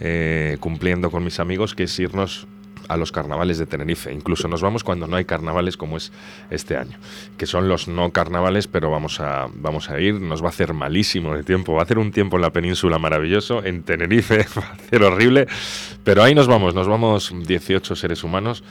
eh, cumpliendo con mis amigos, que es irnos a los carnavales de Tenerife. Incluso nos vamos cuando no hay carnavales como es este año, que son los no carnavales, pero vamos a, vamos a ir. Nos va a hacer malísimo de tiempo. Va a hacer un tiempo en la península maravilloso, en Tenerife va a hacer horrible, pero ahí nos vamos. Nos vamos 18 seres humanos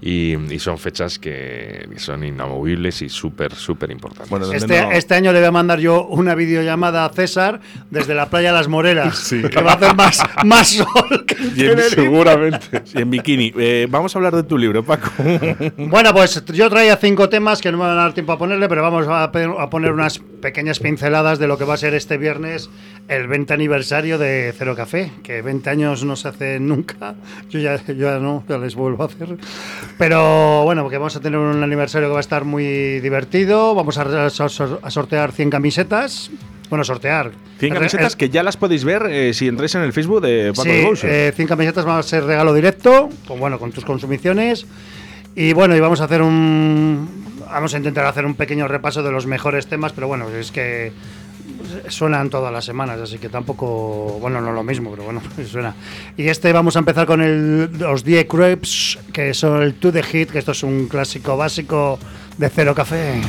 y, y son fechas que son inamovibles y súper, súper importantes. Bueno, Este, no- este año le voy a mandar yo una videollamada a César desde la playa Las Moreras. Que va a hacer más, más sol que Y en- seguramente. Y en bikini. Eh, vamos a hablar de tu libro, Paco. Bueno, pues yo traía cinco temas que no me van a dar tiempo a ponerle, pero vamos a, a poner unas pequeñas pinceladas de lo que va a ser este viernes el 20 aniversario de Cero Café, que 20 años no se hace nunca. Yo ya, yo ya no, ya les vuelvo a hacer. Pero bueno, porque vamos a tener un aniversario que va a estar muy divertido. Vamos a, a sor- a sortear 100 camisetas. Bueno, sortear. 100 El- camisetas que ya las podéis ver eh, si entráis en el Facebook de Paco Sí, eh, 100 camisetas van a ser regalo directo, con, bueno, con tus consumiciones. Y bueno, y vamos a hacer un. Vamos a intentar hacer un pequeño repaso de los mejores temas, pero bueno, es que suenan todas las semanas, así que tampoco. Bueno, no lo mismo, pero bueno, suena. Y este vamos a empezar con el, los 10 Crepes, que son el To The Hit, que esto es un clásico básico de Cero Café.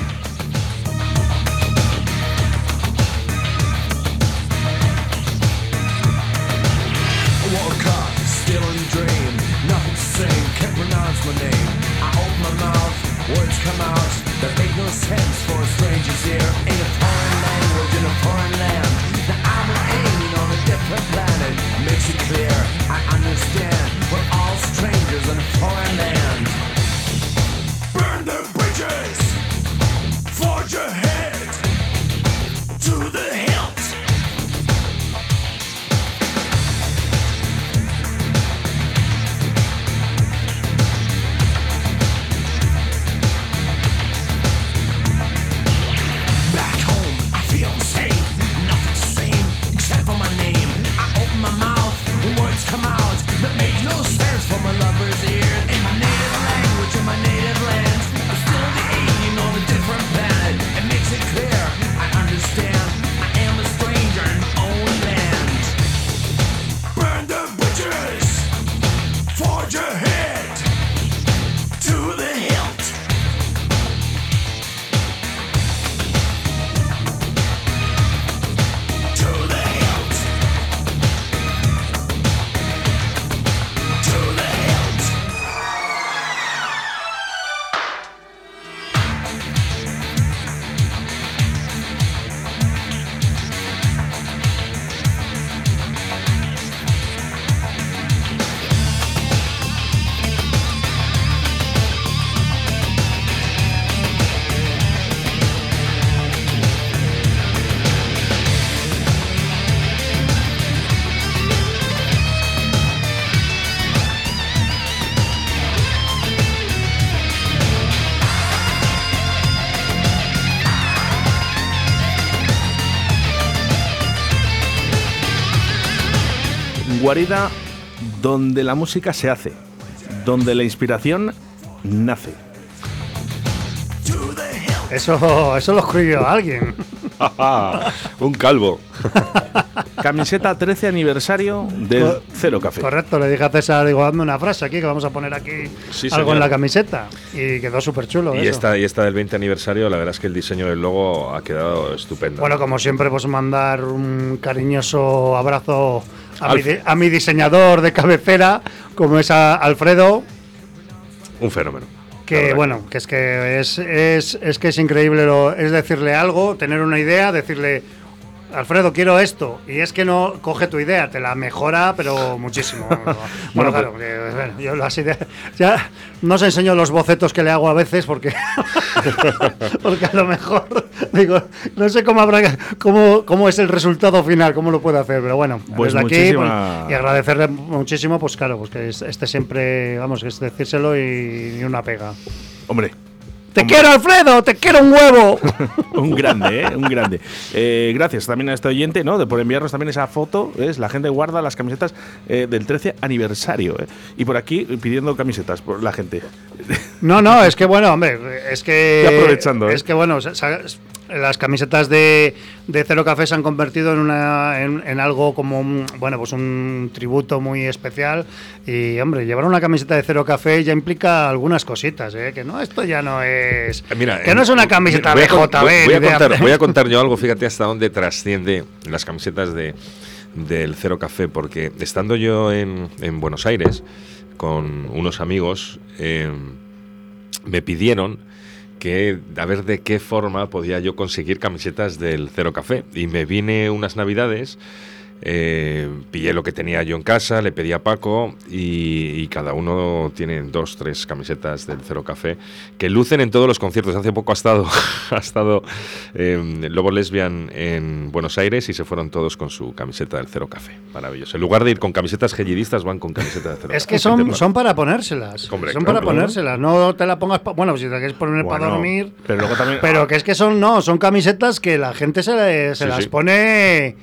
Guarida donde la música se hace, donde la inspiración nace. Eso, eso lo escribió alguien. Un calvo. Camiseta 13 aniversario del Cero Café. Correcto, le dije a César, digo, hazme una frase aquí que vamos a poner aquí Sí, algo señor. en la camiseta. Y quedó súper chulo. Y eso. esta, y esta del 20 aniversario, la verdad es que el diseño del logo ha quedado estupendo. Bueno, como siempre, pues mandar un cariñoso abrazo a, mi, a diseñador de cabecera, como es a Alfredo, Un fenómeno. Que bueno, que es que es, es, es que es increíble, lo, es decirle algo, tener una idea, decirle, Alfredo, quiero esto, y es que no coge tu idea, te la mejora, pero muchísimo. bueno, Bueno, claro, que, bueno, yo las ideas, ya no os enseño los bocetos que le hago a veces porque, porque a lo mejor, digo, no sé cómo habrá, cómo, cómo es el resultado final, cómo lo puede hacer, pero bueno, Pues desde aquí pues, y agradecerle muchísimo, pues claro, pues que es- esté siempre, vamos, que es decírselo y ni una pega. Hombre, ¡Te quiero, Alfredo! ¡Te quiero un huevo! un grande, ¿eh? Un grande. Eh, gracias también a este oyente, ¿no? De por enviarnos también esa foto. ¿ves? La gente guarda las camisetas eh, del 13 aniversario. ¿eh? Y por aquí pidiendo camisetas por la gente. No, no, es que bueno, hombre, es que. Estoy aprovechando, ¿eh? Es que bueno, las camisetas de, de Cero Café se han convertido en, una, en, en algo como un, bueno, pues un tributo muy especial. Y hombre, llevar una camiseta de Cero Café ya implica algunas cositas, ¿eh? Que no, esto ya no es. Eh, Mira, que no es una camiseta con- BJB. Voy, de- voy a contar yo algo, fíjate hasta dónde trasciende las camisetas de, del Cero Café, porque estando yo en, en Buenos Aires con unos amigos, eh, me pidieron que a ver de qué forma podía yo conseguir camisetas del Cero Café. Y me vine unas navidades, eh, pillé lo que tenía yo en casa, le pedí a Paco y, y cada uno tiene dos, tres camisetas del Cero Café que lucen en todos los conciertos. Hace poco ha estado, ha estado eh, Lobo Lesbian en Buenos Aires y se fueron todos con su camiseta del Cero Café. Maravilloso. En lugar de ir con camisetas gellidistas, van con camiseta del Cero Es Café. que son, son para ponérselas. Hombre, son claro, para ponérselas. No te la pongas. pa- bueno, si te quieres poner para Bueno, dormir. Pero luego también. Pero que es que son, no, son camisetas que la gente se, le- se Sí, las sí. pone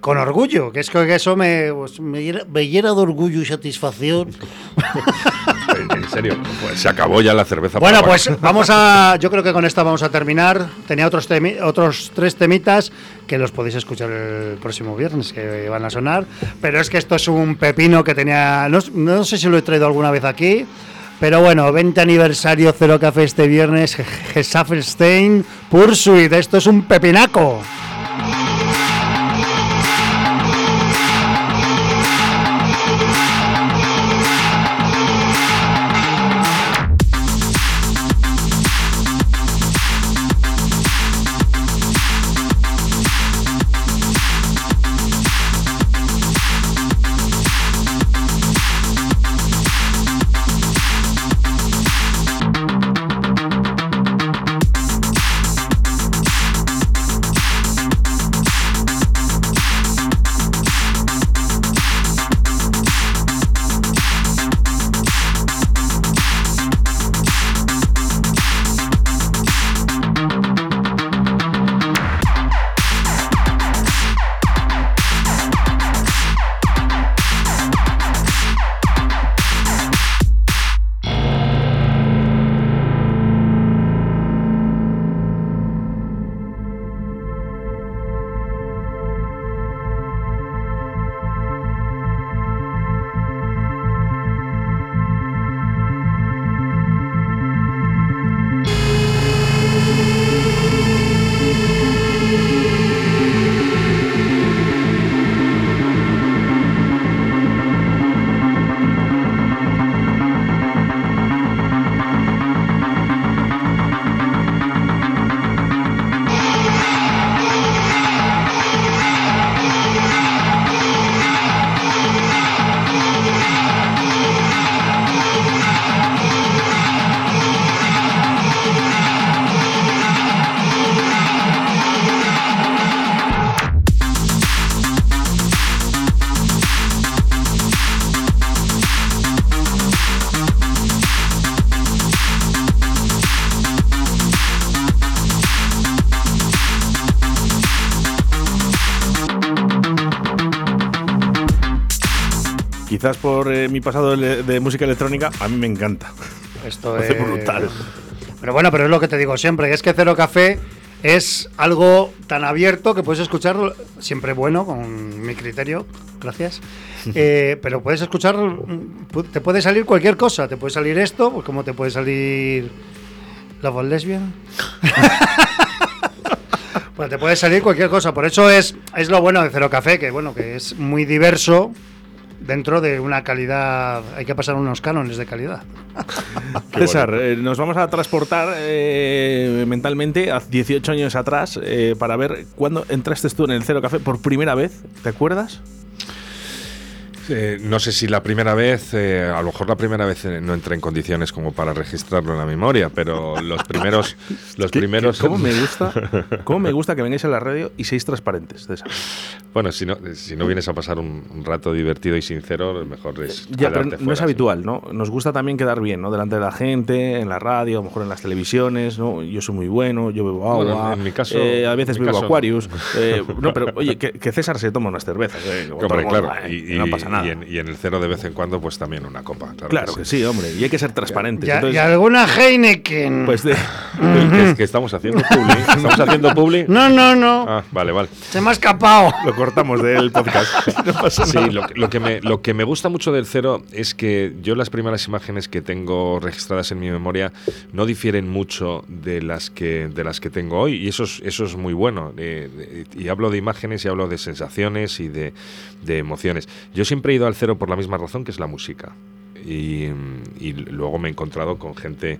con orgullo. Que es que eso me, pues, me, llena, me llena de orgullo y satisfacción. En- serio, pues se acabó ya la cerveza. bueno, para pues vamos a. Yo creo que con esta vamos a terminar. Tenía otros, temi- otros tres temitas que los podéis escuchar el próximo viernes, que van a sonar. Pero es que esto es un pepino que tenía. No, no sé si lo he traído alguna vez aquí. Pero bueno, 20 aniversario Cero Café este viernes, Gesaffelstein Pursuit. Esto es un pepinaco. Quizás por eh, mi pasado de, de música electrónica, a mí me encanta. Esto es brutal. Pero bueno, pero es lo que te digo siempre, es que Cero Café es algo tan abierto que puedes escucharlo, siempre bueno, con mi criterio, gracias. Eh, pero puedes escuchar, te puede salir cualquier cosa, te puede salir esto, pues como te puede salir Love of Lesbian. Pues te puede salir cualquier cosa, por eso es, es lo bueno de Cero Café, que bueno, que es muy diverso dentro de una calidad, hay que pasar unos cánones de calidad. César, eh, nos vamos a transportar eh, mentalmente a 18 años atrás eh, para ver cuándo entraste tú en el Cero Café por primera vez. ¿Te acuerdas? Eh, no sé si la primera vez, eh, a lo mejor la primera vez eh, no entré en condiciones como para registrarlo en la memoria, pero los primeros, los ¿Qué- primeros. qué- ¿Cómo me gusta? ¿Cómo me gusta que vengáis a la radio y seáis transparentes, César? Bueno, si no, si no vienes a pasar un, un rato divertido y sincero, mejor es. Ya, pero quedarte no es sí. habitual, ¿no? Nos gusta también quedar bien, ¿no? Delante de la gente, en la radio, a lo mejor en las televisiones, ¿no? Yo soy muy bueno, yo bebo agua. Bueno, en mi caso- eh, a veces bebo caso- Aquarius. no, pero oye, que, que César se toma unas cervezas. Hombre, claro. Y, no pasa nada. Y en, y en el cero de vez en cuando, pues también una copa. Claro, claro que sí, hombre. Y hay que ser transparentes. Y, Entonces, y alguna Heineken. pues de- ¿Qué, qué estamos haciendo publi? ¿Estamos haciendo publi? no, no, no. Ah, vale, vale. Se me ha escapado. lo cortamos del podcast. No pasa Sí, nada. lo, que- lo que me, lo que me gusta mucho del cero es que yo las primeras imágenes que tengo registradas en mi memoria no difieren mucho de las que, de las que tengo hoy y eso es, eso es muy bueno. Eh, de- y hablo de imágenes y hablo de sensaciones y de, de emociones. Yo siempre he ido al cero por la misma razón que es la música. Y, luego me he encontrado con gente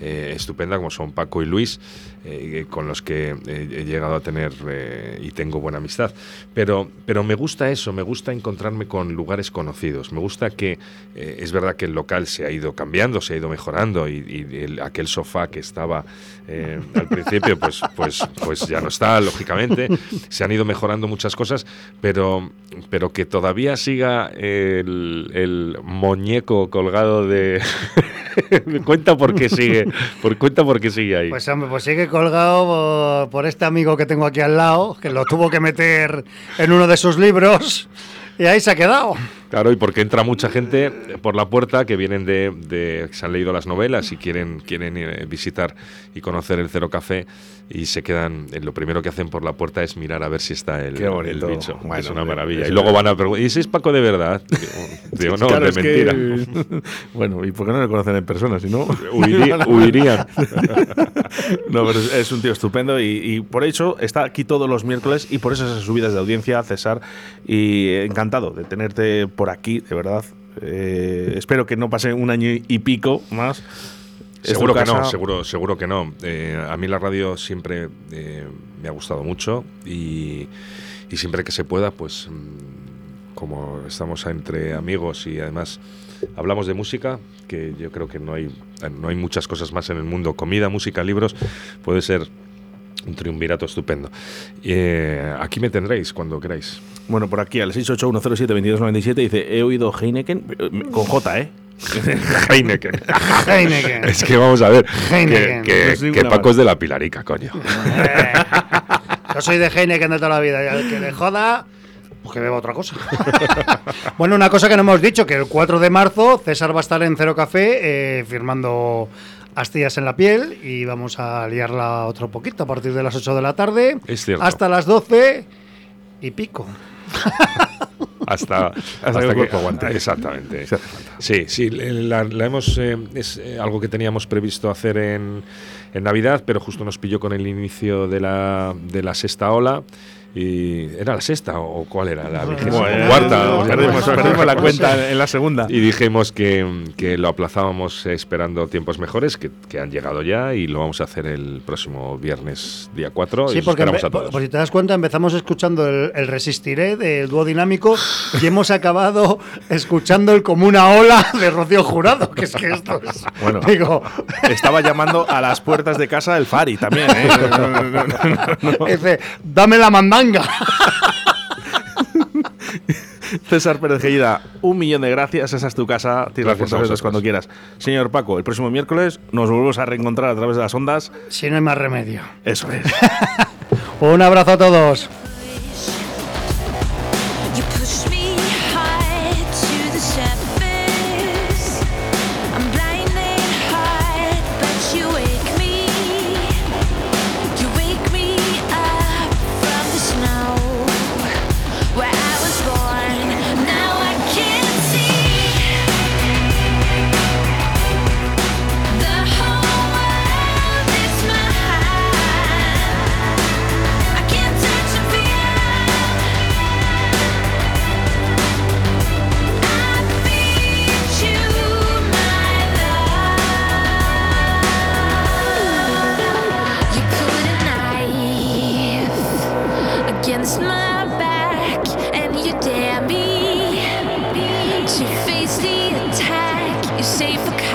eh, estupenda como son Paco y Luis, eh, con los que eh, he llegado a tener eh, y tengo buena amistad. Pero, pero me gusta eso, me gusta encontrarme con lugares conocidos. Me gusta que eh, es verdad que el local se ha ido cambiando, se ha ido mejorando y, el- aquel sofá que estaba eh, al principio, pues, pues, pues ya no está, lógicamente. Se han ido mejorando muchas cosas, pero, pero que todavía siga el, el muñeco colgado de... cuenta por qué sigue, por, cuenta por qué sigue ahí. Pues hombre, pues sigue colgado por, por este amigo que tengo aquí al lado, que lo tuvo que meter en uno de sus libros y ahí se ha quedado. Claro, y porque entra mucha gente por la puerta que vienen de, de- que se han leído las novelas y quieren, quieren eh, visitar y conocer el Cero Café y se quedan, eh, lo primero que hacen por la puerta es mirar a ver si está el, Qué bonito. el bicho. Bueno, es una hombre, maravilla. eso Y luego es- van a preguntar, ¿y si es Paco de verdad? Digo, no, Claro, de es que- mentira. bueno, ¿y por qué no le conocen en persona? Si no, Huiría- huirían. no, pero es, es un tío estupendo y, y por eso está aquí todos los miércoles y por esas subidas de audiencia, César. Y encantado de tenerte por aquí, de verdad. Eh, espero que no pase un año y pico más. Seguro que no, seguro, seguro que no. Eh, a mí la radio siempre eh, me ha gustado mucho y, y siempre que se pueda, pues mm, como estamos entre amigos y además hablamos de música, que yo creo que no hay, no hay muchas cosas más en el mundo, comida, música, libros, puede ser un triunvirato estupendo. Eh, aquí me tendréis cuando queráis. Bueno, por aquí al 681072297 dice, he oído Heineken eh, con J, ¿eh? Heineken. Heineken. es que vamos a ver, que, Heineken. que- que ninguna Paco es de la Pilarica, coño. Yo soy de Heineken de toda la vida. Y al que le joda, pues que beba otra cosa. bueno, una cosa que no hemos dicho, que el 4 de marzo César va a estar en Cero Café eh, firmando astillas en la piel y vamos a liarla otro poquito a partir de las 8 de la tarde Es hasta las 12 y pico. hasta, hasta, que el cuerpo aguante. Exactamente. Sí, sí, la, la hemos eh, es eh, algo que teníamos previsto hacer en, en Navidad, pero justo nos pilló con el inicio de la, de la sexta ola. Y ¿Era la sexta o cuál era? La vigésima Bueno, cuarta. o sea, perdimos, perdimos la cuenta en la segunda. Y dijimos que, que lo aplazábamos esperando tiempos mejores, que, que han llegado ya, y lo vamos a hacer el próximo viernes, día 4. Sí, y porque a todos. por, por si te das cuenta, empezamos escuchando el, el Resistiré del dúo dinámico y hemos acabado escuchando el como una ola de Rocío Jurado, que es que esto es... Bueno. Digo, Estaba llamando a las puertas de casa el Fari también, ¿eh? No, no, no, no, no, no. dice, dame la mandanga. César Pérez Gellida, un millón de gracias. Esa es tu casa. Tienes las Gracias vosotros. cuando quieras. Señor Paco, el próximo miércoles nos volvemos a reencontrar a través de las ondas. Si no hay más remedio. Eso es. Un abrazo a todos. safe.